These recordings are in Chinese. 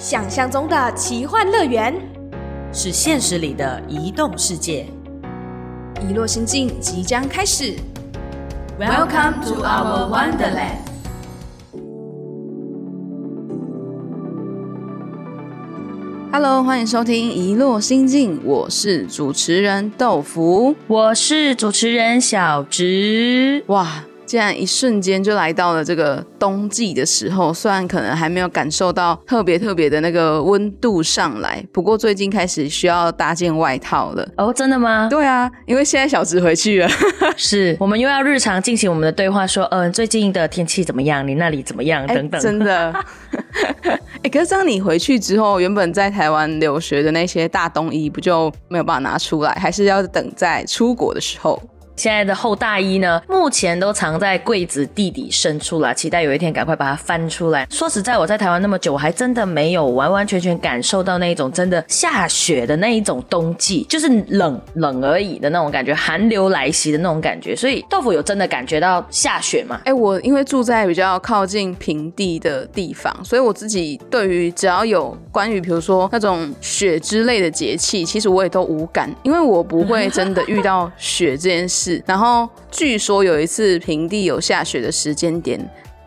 想象中的奇幻乐园，是现实里的移动世界。遗落心境即将开始。Welcome to our Wonderland。Hello，欢迎收听《遗落心境》，我是主持人豆腐。我是主持人小植。哇，竟然一瞬间就来到了这个冬季的时候，虽然可能还没有感受到特别特别的那个温度上来，不过最近开始需要搭件外套了。哦，真的吗？对啊，因为现在小植回去了，是 我们又要日常进行我们的对话，说，嗯、最近的天气怎么样？你那里怎么样？等等。哎真的。哎、可是当你回去之后，原本在台湾留学的那些大冬衣，不就没有办法拿出来，还是要等在出国的时候？现在的厚大衣呢，目前都藏在柜子地底深处啦，期待有一天赶快把它翻出来。说实在，我在台湾那么久，我还真的没有完完全全感受到那一种真的下雪的那一种冬季，就是冷冷而已的那种感觉，寒流来袭的那种感觉。所以豆腐有真的感觉到下雪吗？哎、我因为住在比较靠近平地的地方，所以我自己对于只要有关于比如说那种雪之类的节气，其实我也都无感，因为我不会真的遇到雪这件事。然后据说有一次平地有下雪的时间点。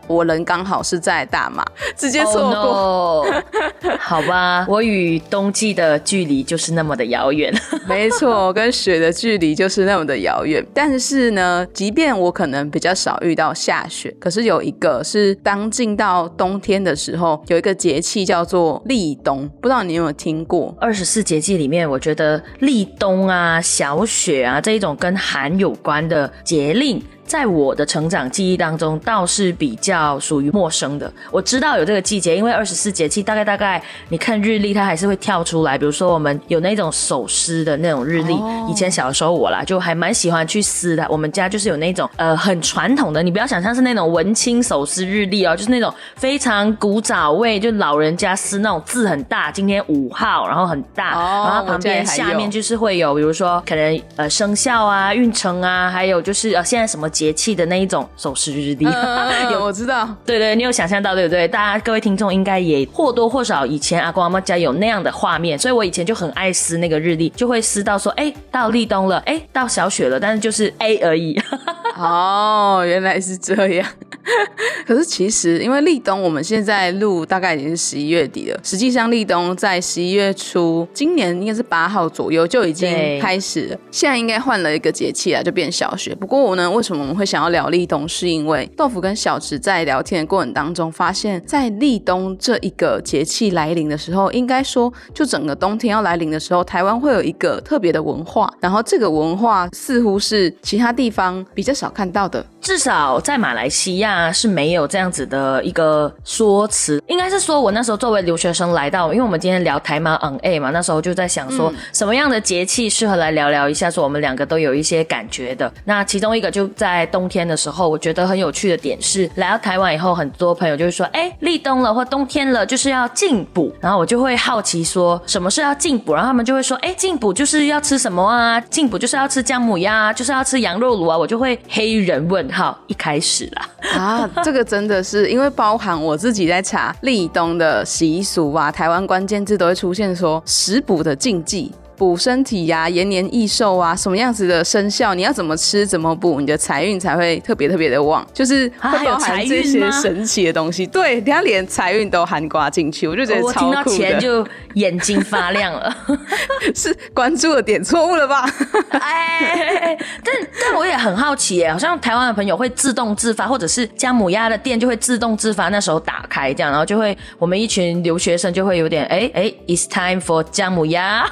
我人刚好是在大马，直接错过。Oh no 好吧，我与冬季的距离就是那么的遥远。没错，跟雪的距离就是那么的遥远。但是呢，即便我可能比较少遇到下雪，可是有一个是当进到冬天的时候，有一个节气叫做立冬，不知道你有没有听过？二十四节气里面，我觉得立冬啊、小雪啊这一种跟寒有关的节令，在我的成长记忆当中倒是比较属于陌生的。我知道有这个季节，因为二十四节气大概大概你看日历，它还是会跳出来。比如说我们有那种手撕的那种日历，哦以前小时候我啦就还蛮喜欢去撕的。我们家就是有那种呃很传统的，你不要想象是那种文青手撕日历哦，就是那种非常古早味，就老人家撕那种字很大，今天五号，然后很大，哦然后旁边下面就是会有，比如说可能呃生肖啊、运程啊，还有就是呃现在什么节气的那一种手势日历。有，我知道。对对，你有想象到对不对？大家各位听众应该也或多或少以前阿公阿妈家有那样的画面，所以我以前就很爱撕那个日历，就会撕到说，哎，到立冬了，哎，到小雪了，但是就是 A 而已。哦，原来是这样。可是其实，因为立冬，我们现在录大概已经是十一月底了。实际上，立冬在十一月初，今年应该是八号左右就已经开始了。现在应该换了一个节气啊，就变小雪。不过我呢，为什么我们会想要聊立冬？是因为豆腐跟小池在聊天的过程当中，发现，在立冬这一个节气来临的时候，应该说，就整个冬天要来临的时候，台湾会有一个特别的文化，然后这个文化似乎是其他地方比较少看到的。至少在马来西亚是没有这样子的一个说辞，应该是说我那时候作为留学生来到，因为我们今天聊台马 on A 嘛，那时候就在想说什么样的节气适合来聊聊一下，说我们两个都有一些感觉的。那其中一个就在冬天的时候，我觉得很有趣的点是，来到台湾以后，很多朋友就会说，哎，立冬了或冬天了，就是要进补，然后我就会好奇说什么是要进补，然后他们就会说，哎，进补就是要吃什么啊？进补就是要吃姜母鸭啊，就是要吃羊肉炉啊，我就会黑人问号，一开始啦。啊，这个真的是因为包含我自己在查立冬的习俗啊，台湾关键字都会出现说食补的禁忌。补身体呀、延年益寿啊，什么样子的生肖，你要怎么吃怎么补，你的财运才会特别特别的旺，就是啊还有会包含财这些运神奇的东西。对，人家连财运都含刮进去，我就觉得我听到超酷的。钱就眼睛发亮了。是关注的点错误了吧？哎，但但我也很好奇耶，好像台湾的朋友会自动自发，或者是姜母鸭的店就会自动自发，那时候打开这样，然后就会我们一群留学生就会有点哎哎，it's time for 姜母鸭。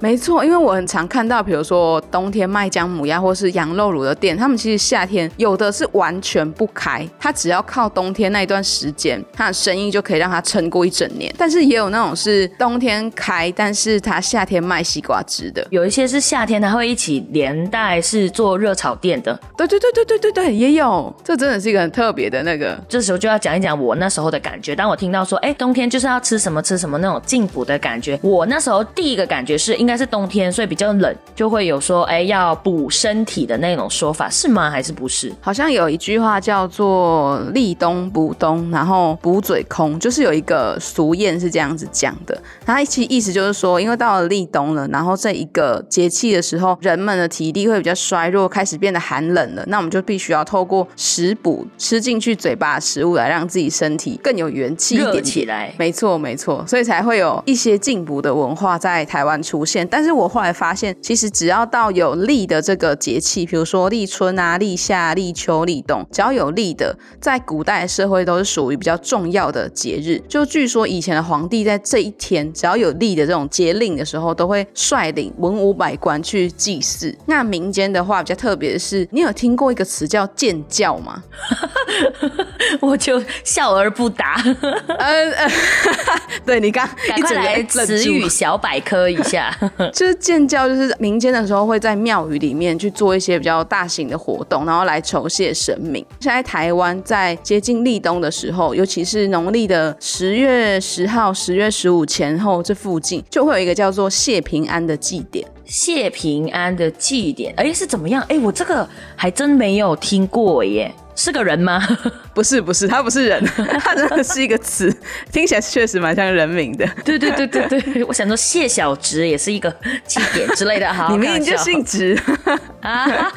没错，因为我很常看到，比如说冬天卖姜母鸭或是羊肉卤的店，他们其实夏天有的是完全不开，他只要靠冬天那一段时间，他的生意就可以让他撑过一整年。但是也有那种是冬天开，但是他夏天卖西瓜汁的。有一些是夏天，他会一起连带是做热炒店的。对对对对对对对，也有，这真的是一个很特别的那个。这时候就要讲一讲我那时候的感觉。当我听到说，哎，冬天就是要吃什么吃什么那种进补的感觉，我那时候第一个感觉是因应该是冬天，所以比较冷，就会有说哎要补身体的那种说法，是吗？还是不是？好像有一句话叫做“立冬补冬”，然后补嘴空，就是有一个俗谚是这样子讲的。它其实意思就是说，因为到了立冬了，然后这一个节气的时候，人们的体力会比较衰弱，开始变得寒冷了。那我们就必须要透过食补吃进去嘴巴的食物，来让自己身体更有元气一点点起来。没错，没错，所以才会有一些进补的文化在台湾出现。但是我后来发现，其实只要到有立的这个节气，比如说立春啊、立夏、立秋、立冬，只要有立的，在古代社会都是属于比较重要的节日。就据说以前的皇帝在这一天，只要有立的这种节令的时候，都会率领文武百官去祭祀。那民间的话比较特别的是，你有听过一个词叫建教吗？我就笑而不答。呃呃，对你刚赶快来词语小百科一下，就是建教，就是民间的时候会在庙宇里面去做一些比较大型的活动，然后来酬谢神明。现在台湾在接近立冬的时候，尤其是农历的十月十号、十月十五前后这附近，就会有一个叫做谢平安的祭典。谢平安的祭典，哎，是怎么样？哎，我这个还真没有听过耶。是个人吗？不是，不是，他不是人，他真的是一个词，听起来确实蛮像人名的。对对对对对，我想说谢小直也是一个祭典之类的。好，你明明就姓直啊。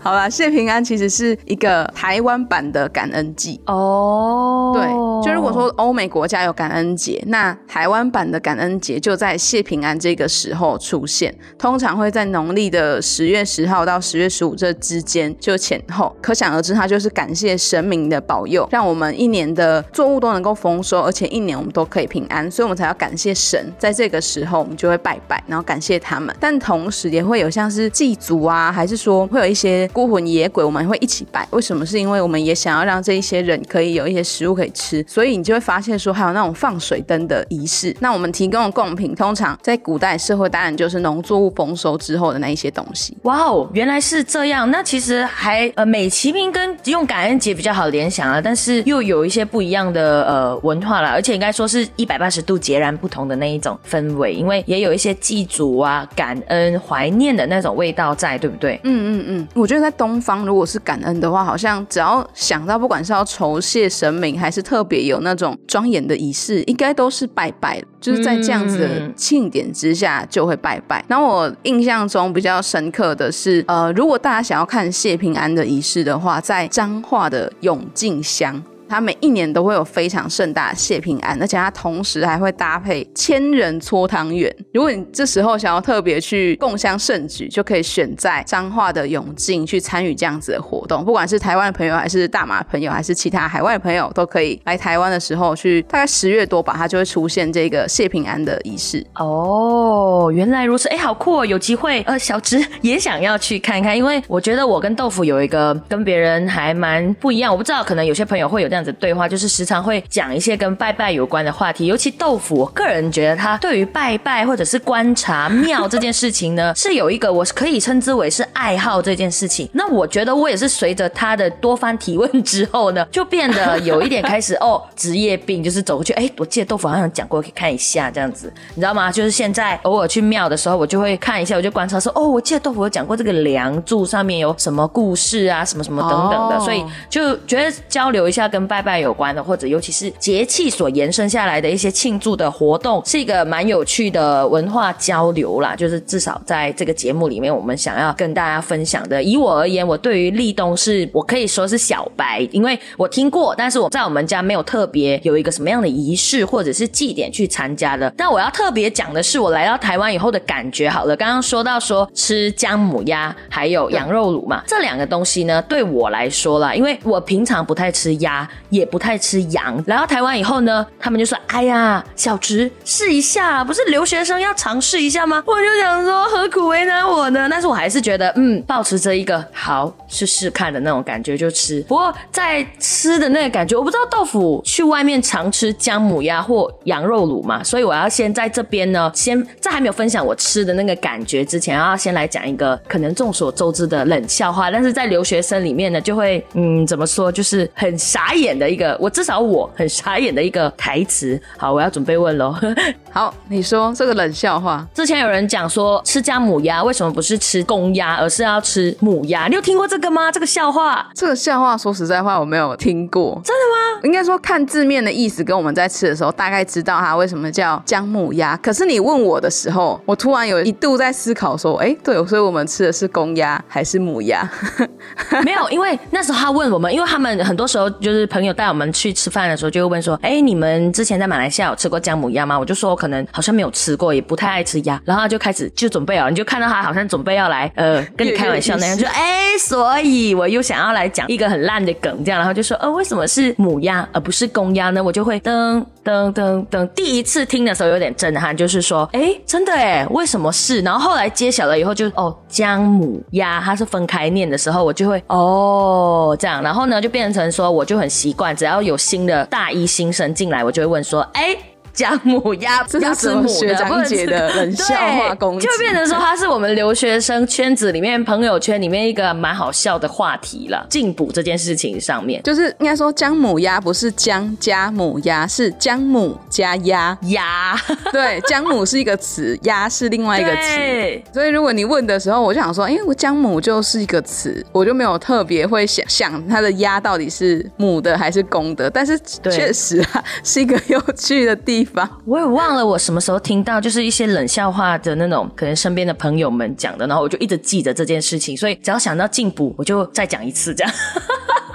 好吧，谢平安其实是一个台湾版的感恩祭哦。对，就如果说欧美国家有感恩节，那台湾版的感恩节就在谢平安这个时候出现，通常会在农历的十月十号到十月十五这之间就前后。可想而知，它就是感谢神明的保佑，让我们一年的作物都能够丰收，而且一年我们都可以平安，所以我们才要感谢神。在这个时候，我们就会拜拜，然后感谢他们。但同时也会有像是祭祖啊，还是说会有一些。孤魂野鬼，我们会一起拜。为什么？是因为我们也想要让这一些人可以有一些食物可以吃，所以你就会发现说，还有那种放水灯的仪式。那我们提供的贡品，通常在古代社会，当然就是农作物丰收之后的那一些东西。哇哦，原来是这样。那其实还呃美其名跟用感恩节比较好联想啊，但是又有一些不一样的呃文化了，而且应该说是一百八十度截然不同的那一种氛围，因为也有一些祭祖啊、感恩、怀念的那种味道在，对不对？嗯嗯嗯，我觉得。在东方，如果是感恩的话，好像只要想到，不管是要酬谢神明，还是特别有那种庄严的仪式，应该都是拜拜。就是在这样子的庆典之下，就会拜拜。然后我印象中比较深刻的是，呃，如果大家想要看谢平安的仪式的话，在彰化的永靖香。它每一年都会有非常盛大的谢平安，而且它同时还会搭配千人搓汤圆。如果你这时候想要特别去共襄盛举，就可以选在彰化的永靖去参与这样子的活动。不管是台湾的朋友，还是大马朋友，还是其他海外朋友，都可以来台湾的时候去。大概十月多吧，它就会出现这个谢平安的仪式。哦，原来如此，哎，好酷哦！有机会，呃，小直也想要去看看，因为我觉得我跟豆腐有一个跟别人还蛮不一样。我不知道，可能有些朋友会有。这样子对话就是时常会讲一些跟拜拜有关的话题，尤其豆腐，我个人觉得他对于拜拜或者是观察庙这件事情呢，是有一个我可以称之为是爱好这件事情。那我觉得我也是随着他的多番提问之后呢，就变得有一点开始哦，职业病就是走过去，哎，我记得豆腐好像讲过，可以看一下这样子，你知道吗？就是现在偶尔去庙的时候，我就会看一下，我就观察说，哦，我记得豆腐有讲过这个梁柱上面有什么故事啊，什么什么等等的，所以就觉得交流一下跟。拜拜有关的，或者尤其是节气所延伸下来的一些庆祝的活动，是一个蛮有趣的文化交流啦。就是至少在这个节目里面，我们想要跟大家分享的。以我而言，我对于立冬是我可以说是小白，因为我听过，但是我在我们家没有特别有一个什么样的仪式或者是祭典去参加的。但我要特别讲的是，我来到台湾以后的感觉。好了，刚刚说到说吃姜母鸭还有羊肉卤嘛，这两个东西呢，对我来说啦，因为我平常不太吃鸭。也不太吃羊，来到台湾以后呢，他们就说：“哎呀，小直试一下，不是留学生要尝试一下吗？”我就想说，何苦为难我呢？但是我还是觉得，嗯，保持着一个好试试看的那种感觉就吃。不过在吃的那个感觉，我不知道豆腐去外面常吃姜母鸭或羊肉卤嘛，所以我要先在这边呢，先在还没有分享我吃的那个感觉之前，要先来讲一个可能众所周知的冷笑话。但是在留学生里面呢，就会嗯，怎么说，就是很傻眼。眼的一个，我至少我很傻眼的一个台词。好，我要准备问喽。好，你说这个冷笑话，之前有人讲说吃姜母鸭为什么不是吃公鸭，而是要吃母鸭？你有听过这个吗？这个笑话？这个笑话说实在话我没有听过，真的吗？应该说看字面的意思，跟我们在吃的时候大概知道它为什么叫姜母鸭。可是你问我的时候，我突然有一度在思考说，哎，对，所以我们吃的是公鸭还是母鸭？没有，因为那时候他问我们，因为他们很多时候就是朋友带我们去吃饭的时候，就会问说，哎，你们之前在马来西亚有吃过姜母鸭吗？我就说可能好像没有吃过，也不太爱吃鸭。然后他就开始就准备哦，你就看到他好像准备要来呃跟你开玩笑那样，就哎，所以我又想要来讲一个很烂的梗，这样，然后就说，呃，为什么是母鸭而不是公鸭呢？我就会噔噔噔噔，第一次听的时候有点震撼，就是说，哎，真的哎，为什么是？然后后来揭晓了以后，就哦，姜母鸭它是分开念的时候，我就会哦这样，然后呢就变成说，我就很习惯，只要有新的大一新生进来，我就会问说，哎。姜母鸭，这是母学长姐的冷 笑话攻击，就变成说它是我们留学生圈子里面朋友圈里面一个蛮好笑的话题了。进补这件事情上面，就是应该说姜母鸭不是姜加母鸭，是姜母加鸭鸭。对，姜母是一个词，鸭是另外一个词。所以如果你问的时候，我就想说，因为我姜母就是一个词，我就没有特别会想想它的鸭到底是母的还是公的。但是确实啊，是一个有趣的地。我也忘了我什么时候听到，就是一些冷笑话的那种，可能身边的朋友们讲的，然后我就一直记着这件事情，所以只要想到进补，我就再讲一次这样。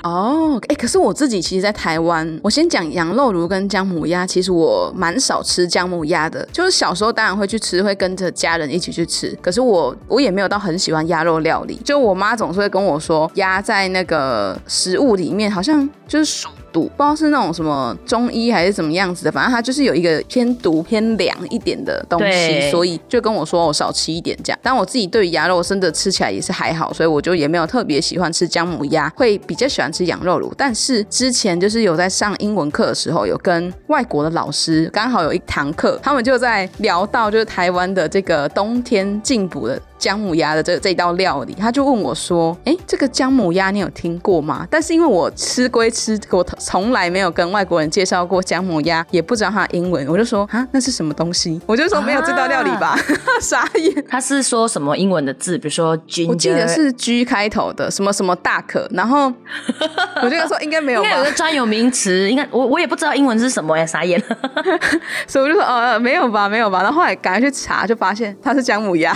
哦，哎，可是我自己其实，在台湾，我先讲羊肉炉跟姜母鸭，其实我蛮少吃姜母鸭的，就是小时候当然会去吃，会跟着家人一起去吃，可是我我也没有到很喜欢鸭肉料理，就我妈总是会跟我说，鸭在那个食物里面好像就是属。毒不知道是那种什么中医还是怎么样子的，反正它就是有一个偏毒偏凉一点的东西，所以就跟我说我少吃一点这样。但我自己对于鸭肉真的吃起来也是还好，所以我就也没有特别喜欢吃姜母鸭，会比较喜欢吃羊肉卤。但是之前就是有在上英文课的时候，有跟外国的老师刚好有一堂课，他们就在聊到就是台湾的这个冬天进补的。姜母鸭的这这道料理，他就问我说：“哎，这个姜母鸭你有听过吗？”但是因为我吃归吃，我 从来没有跟外国人介绍过姜母鸭，也不知道它英文，我就说：“啊，那是什么东西？”我就说没有这道料理吧，傻眼。他是说什么英文的字？比如说 Ginger，我记得是 G 开头的，什么什么大可。然后 我就说应该没有，应该有个专有名词，应该我我也不知道英文是什么呀，傻眼。所以我就说哦，没有吧，没有吧。然后后来赶快去查，就发现它是姜母鸭。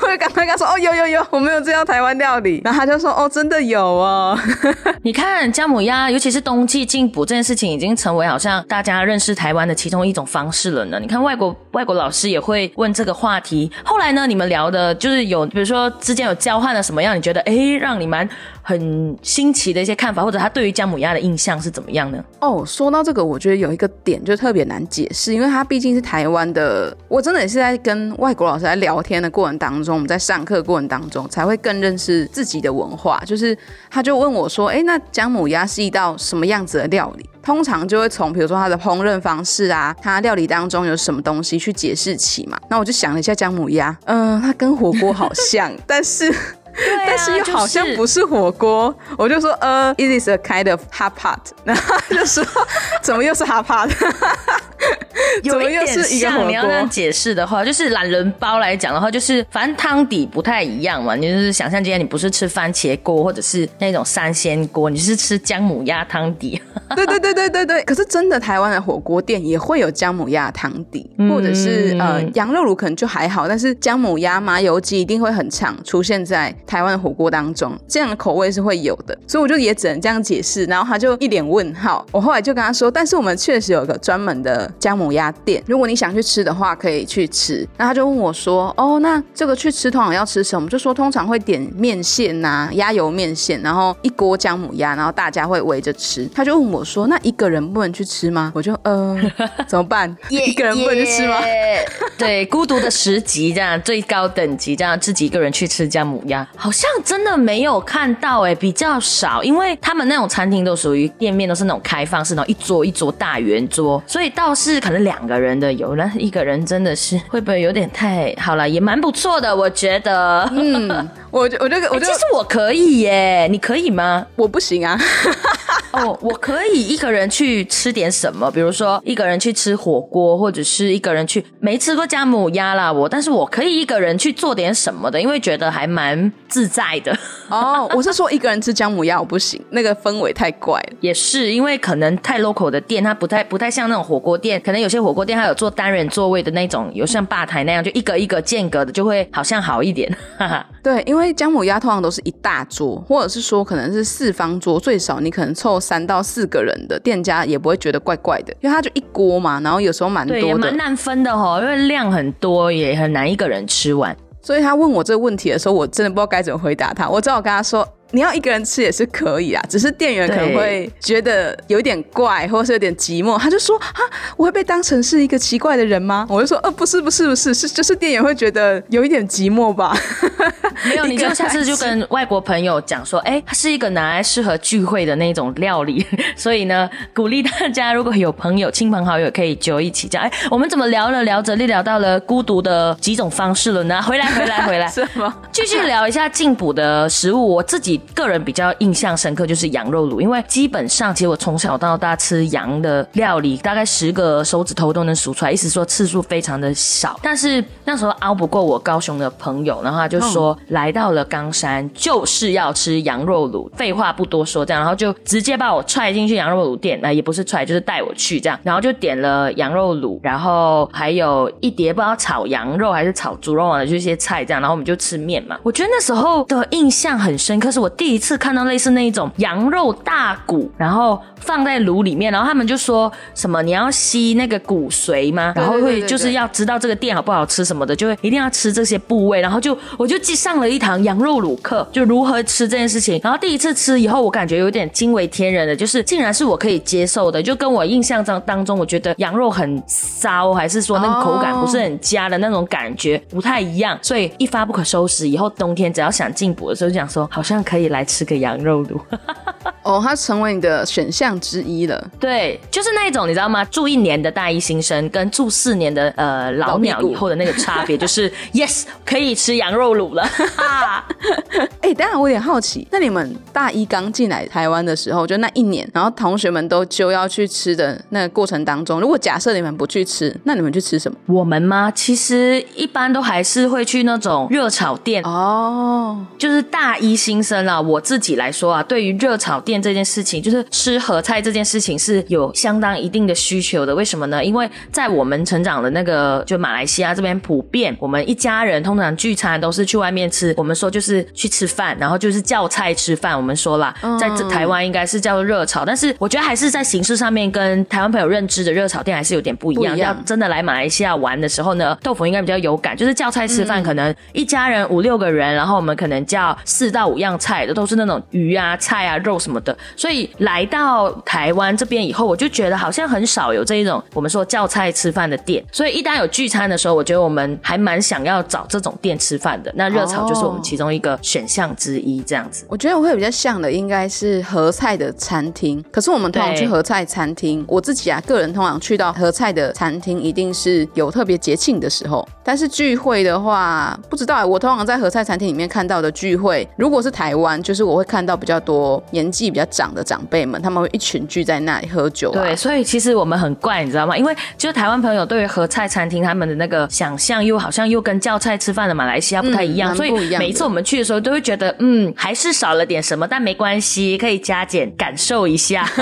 我就赶快跟他说：“哦，有有有，我没有这道台湾料理。”然后他就说：“哦，真的有哦。”你看姜母鸭，尤其是冬季进补这件事情，已经成为好像大家认识台湾的其中一种方式了呢。你看外国外国老师也会问这个话题。后来呢，你们聊的就是有，比如说之间有交换了什么样？你觉得哎，让你们很新奇的一些看法，或者他对于姜母鸭的印象是怎么样呢？哦，说到这个，我觉得有一个点就特别难解释，因为他毕竟是台湾的。我真的也是在跟外国老师在聊天的过程当中，我们在上课。过程当中，才会更认识自己的文化。就是，他就问我说：“哎，那姜母鸭是一道什么样子的料理？”通常就会从比如说它的烹饪方式啊，它料理当中有什么东西去解释起嘛。那我就想了一下姜母鸭，嗯，它跟火锅好像，但是。但是又好像不是火锅，我就说呃，it is a kind of hot pot，然后就说怎么又是 hot pot？有一点像你要这样解释的话，就是懒人包来讲的话，就是反正汤底不太一样嘛。你就是想象今天你不是吃番茄锅或者是那种三鲜锅，你是吃姜母鸭汤底。对对对对对对。可是真的台湾的火锅店也会有姜母鸭汤底，或者是呃羊肉卤可能就还好，但是姜母鸭麻油鸡一定会很常出现在。台湾的火锅当中，这样的口味是会有的，所以我就也只能这样解释。然后他就一脸问号。我后来就跟他说：“但是我们确实有个专门的姜母鸭店，如果你想去吃的话，可以去吃。”那他就问我说：“哦，那这个去吃通常要吃什么？”就说通常会点面线呐，鸭油面线，然后一锅姜母鸭，然后大家会围着吃。他就问我说：“那一个人不能去吃吗？”我就呃，怎么办？一个人不能去吃吗？对，孤独的十级这样，最高等级这样，自己一个人去吃姜母鸭。好像真的没有看到哎，比较少，因为他们那种餐厅都属于店面，都是那种开放式，然后一桌一桌大圆桌，所以倒是可能两个人的有，那一个人真的是会不会有点太好了？也蛮不错的，我觉得。嗯，我我这个我其实我可以耶，你可以吗？我不行啊。哦，我可以一个人去吃点什么，比如说一个人去吃火锅，或者是一个人去没吃过姜母鸭啦，我，但是我可以一个人去做点什么的，因为觉得还蛮自在的。哦，我是说一个人吃姜母鸭我不行，那个氛围太怪了。也是因为可能太 local 的店，它不太不太像那种火锅店，可能有些火锅店它有做单人座位的那种，有像吧台那样，就一个一个间隔的，就会好像好一点。哈哈。对，因为姜母鸭通常都是一大桌，或者是说可能是四方桌，最少你可能凑三到四个人的店家也不会觉得怪怪的，因为它就一锅嘛，然后有时候蛮多的，蛮难分的哦，因为量很多，也很难一个人吃完。所以他问我这个问题的时候，我真的不知道该怎么回答他，我只好跟他说。你要一个人吃也是可以啊，只是店员可能会觉得有点怪，或者是有点寂寞。他就说：“啊，我会被当成是一个奇怪的人吗？”我就说：“呃，不是，不是，不是，是就是店员会觉得有一点寂寞吧。”没有，你就下次就跟外国朋友讲说：“哎，它是一个拿来适合聚会的那种料理。”所以呢，鼓励大家如果有朋友、亲朋好友可以就一起讲。哎，我们怎么聊了聊着就，聊到了孤独的几种方式了呢？回来，回来，回来，是吗？继续聊一下进补的食物，我自己。个人比较印象深刻就是羊肉卤，因为基本上其实我从小到大吃羊的料理，大概十个手指头都能数出来，意思说次数非常的少。但是那时候熬不过我高雄的朋友，然后他就说来到了冈山就是要吃羊肉卤，废话不多说，这样然后就直接把我踹进去羊肉卤店，那也不是踹，就是带我去这样，然后就点了羊肉卤，然后还有一碟不知道炒羊肉还是炒猪肉啊，就一些菜这样，然后我们就吃面嘛。我觉得那时候的印象很深刻，是我。第一次看到类似那一种羊肉大骨，然后放在炉里面，然后他们就说什么你要吸那个骨髓吗？然后会就是要知道这个店好不好吃什么的，就会一定要吃这些部位，然后就我就记上了一堂羊肉卤课，就如何吃这件事情。然后第一次吃以后，我感觉有点惊为天人的，就是竟然是我可以接受的，就跟我印象当当中我觉得羊肉很骚，还是说那个口感不是很佳的那种感觉不太一样，所以一发不可收拾。以后冬天只要想进补的时候，就想说好像可以。来吃个羊肉卤 哦，它成为你的选项之一了。对，就是那种你知道吗？住一年的大一新生跟住四年的呃老鸟以后的那个差别，就是 yes 可以吃羊肉卤了。哎，当然我有点好奇，那你们大一刚进来台湾的时候，就那一年，然后同学们都就要去吃的那个过程当中，如果假设你们不去吃，那你们去吃什么？我们吗？其实一般都还是会去那种热炒店哦，就是大一新生啊。我自己来说啊，对于热炒店这件事情，就是吃合菜这件事情是有相当一定的需求的。为什么呢？因为在我们成长的那个就马来西亚这边，普遍我们一家人通常聚餐都是去外面吃。我们说就是去吃饭，然后就是叫菜吃饭。我们说啦，在这台湾应该是叫做热炒，但是我觉得还是在形式上面跟台湾朋友认知的热炒店还是有点不一样。要真的来马来西亚玩的时候呢，豆腐应该比较有感，就是叫菜吃饭，可能一家人五六个人，然后我们可能叫四到五样菜。都是那种鱼啊、菜啊、肉什么的，所以来到台湾这边以后，我就觉得好像很少有这一种我们说叫菜吃饭的店。所以一旦有聚餐的时候，我觉得我们还蛮想要找这种店吃饭的。那热炒就是我们其中一个选项之一，这样子。我觉得我会比较像的应该是合菜的餐厅。可是我们通常去合菜餐厅，我自己啊个人通常去到合菜的餐厅，一定是有特别节庆的时候。但是聚会的话，不知道。我通常在合菜餐厅里面看到的聚会，如果是台湾。就是我会看到比较多年纪比较长的长辈们，他们会一群聚在那里喝酒。对，所以其实我们很怪，你知道吗？因为就是台湾朋友对于合菜餐厅他们的那个想象，又好像又跟叫菜吃饭的马来西亚不太一样，所以每一次我们去的时候都会觉得，嗯，还是少了点什么，但没关系，可以加减感受一下。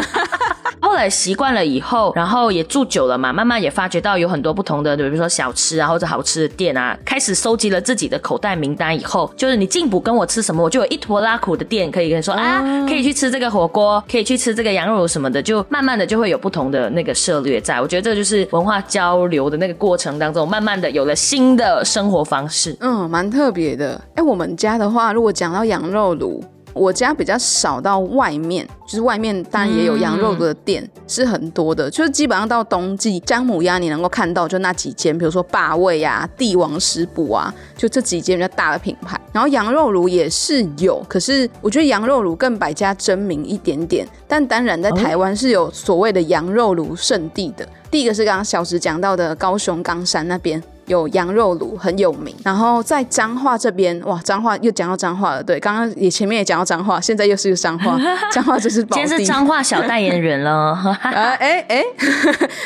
后来习惯了以后，然后也住久了嘛，慢慢也发觉到有很多不同的，比如说小吃啊或者好吃的店啊，开始收集了自己的口袋名单以后，就是你进补跟我吃什么，我就有一坨拉苦的店可以跟你说啊，可以去吃这个火锅，可以去吃这个羊肉什么的，就慢慢的就会有不同的那个策略在。我觉得这就是文化交流的那个过程当中，慢慢的有了新的生活方式。嗯，蛮特别的。哎，我们家的话，如果讲到羊肉炉。我家比较少到外面，就是外面当然也有羊肉的店，是很多的。就是基本上到冬季，姜母鸭你能够看到就那几间，比如说霸味啊、帝王食补啊，就这几间比较大的品牌。然后羊肉炉也是有，可是我觉得羊肉炉更百家争鸣一点点。但当然在台湾是有所谓的羊肉炉圣地的。第一个是刚刚小石讲到的高雄冈山那边。有羊肉炉很有名。然后在彰化这边，哇，彰化又讲到彰化了。对，刚刚也前面也讲到彰化，现在又是个彰化，彰化就是。今天是彰化小代言人了。啊，哎哎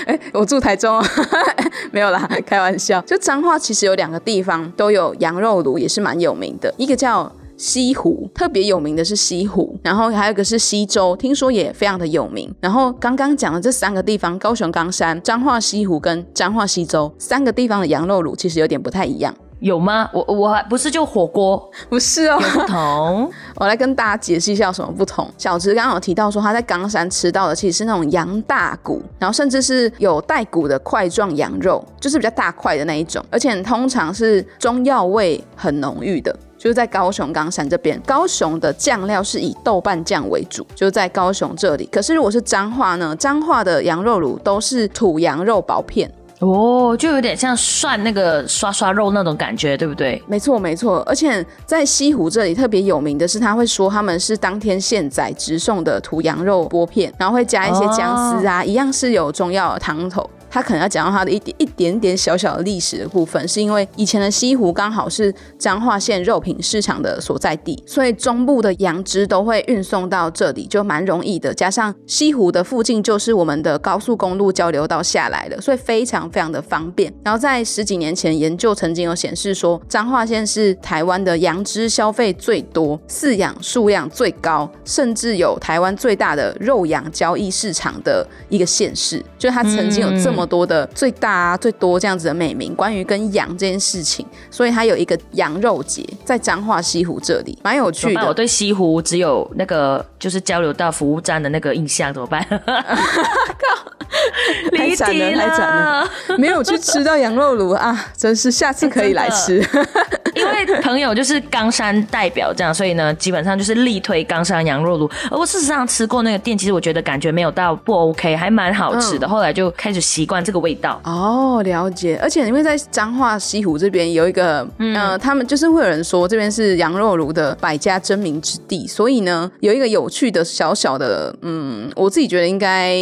哎，我住台中，没有啦，开玩笑。就彰化其实有两个地方都有羊肉炉，也是蛮有名的。一个叫西湖，特别有名的是西湖，然后还有一个是西周，听说也非常的有名。然后刚刚讲的这三个地方，高雄冈山、彰化西湖跟彰化西周三个地方的羊肉卤，其实有点不太一样。有吗？我我还不是就火锅，不是哦，不同。我来跟大家解释一下有什么不同。小池刚刚有提到说他在冈山吃到的其实是那种羊大骨，然后甚至是有带骨的块状羊肉，就是比较大块的那一种，而且通常是中药味很浓郁的。就是在高雄冈山这边，高雄的酱料是以豆瓣酱为主，就是在高雄这里。可是如果是彰化呢？彰化的羊肉卤都是土羊肉薄片。哦，就有点像涮那个刷刷肉那种感觉，对不对？没错，没错。而且在西湖这里特别有名的是，他会说他们是当天现宰直送的土羊肉剥片，然后会加一些姜丝啊，一样是有中药的汤头。他可能要讲到他的一点一点点小小的历史的部分，是因为以前的西湖刚好是彰化县肉品市场的所在地，所以中部的羊脂都会运送到这里，就蛮容易的。加上西湖的附近就是我们的高速公路交流道下来的，所以非常非常的方便。然后在十几年前研究曾经有显示说，彰化县是台湾的羊脂消费最多、饲养数量最高，甚至有台湾最大的肉羊交易市场的一个县市，就它曾经有这么。多的最大啊最多这样子的美名，关于跟羊这件事情，所以它有一个羊肉节，在彰化西湖这里，蛮有趣的。我对西湖只有那个就是交流到服务站的那个印象，怎么办？靠，太惨了，太惨了，没有去吃到羊肉炉啊，真是下次可以来吃。因为朋友就是冈山代表这样，所以呢，基本上就是力推冈山羊肉炉。而我事实上吃过那个店，其实我觉得感觉没有到不 OK，还蛮好吃的。后来就开始习惯这个味道。哦，了解。而且因为在彰化西湖这边有一个，嗯，他们就是会有人说这边是羊肉炉的百家争鸣之地，所以呢，有一个有趣的小小的，嗯，我自己觉得应该。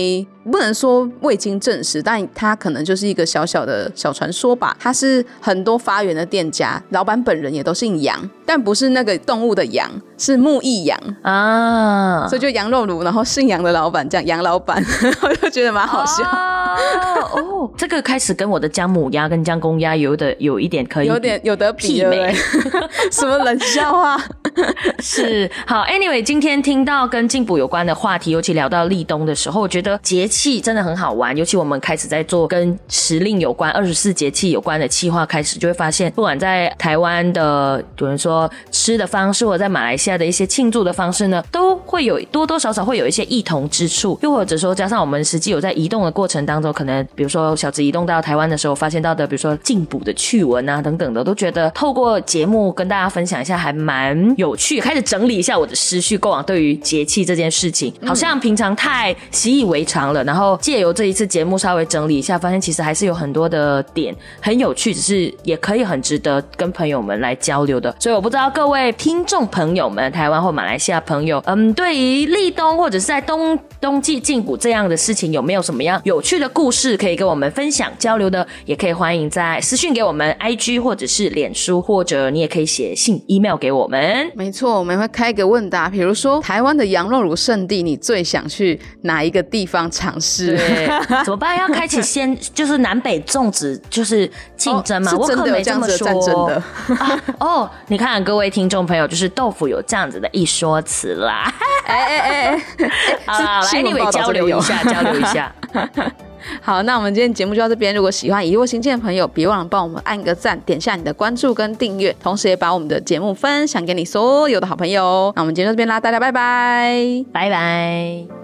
不能说未经证实，但它可能就是一个小小的小传说吧。它是很多发源的店家，老板本人也都姓杨，但不是那个动物的羊，是木易杨啊。所以就羊肉炉，然后姓杨的老板叫杨老板，我就觉得蛮好笑。哦，这个开始跟我的姜母鸭跟姜公鸭有的有一点可以有点有得媲美，什么冷笑话？是好，Anyway，今天听到跟进补有关的话题，尤其聊到立冬的时候，我觉得节气真的很好玩。尤其我们开始在做跟时令有关、二十四节气有关的气划，开始就会发现，不管在台湾的有人 说吃的方式，或者在马来西亚的一些庆祝的方式呢，都会有多多少少会有一些异同之处。又或者说，加上我们实际有在移动的过程当中，可能比如说小子移动到台湾的时候，发现到的，比如说进补的趣闻啊等等的，都觉得透过节目跟大家分享一下，还蛮有。有趣，开始整理一下我的思绪。过往对于节气这件事情，好像平常太习以为常了。然后借由这一次节目稍微整理一下，发现其实还是有很多的点很有趣，只是也可以很值得跟朋友们来交流的。所以我不知道各位听众朋友们，台湾或马来西亚朋友，嗯，对于立冬或者是在冬冬季进补这样的事情，有没有什么样有趣的故事可以跟我们分享交流的？也可以欢迎在私讯给我们 IG 或者是脸书，或者你也可以写信 email 给我们。没错，我们会开个问答，比如说台湾的羊肉乳圣地，你最想去哪一个地方尝试？怎么办？要开启先 就是南北粽子就是竞争吗？我可没这么说。哦，你看各位听众朋友，就是豆腐有这样子的一说辞啦。哎哎哎哎，好了，来你们交流一下，交流一下。好，那我们今天节目就到这边。如果喜欢疑惑新建的朋友，别忘了帮我们按个赞，点下你的关注跟订阅，同时也把我们的节目分享给你所有的好朋友。那我们今天就这边啦，大家拜拜，拜拜。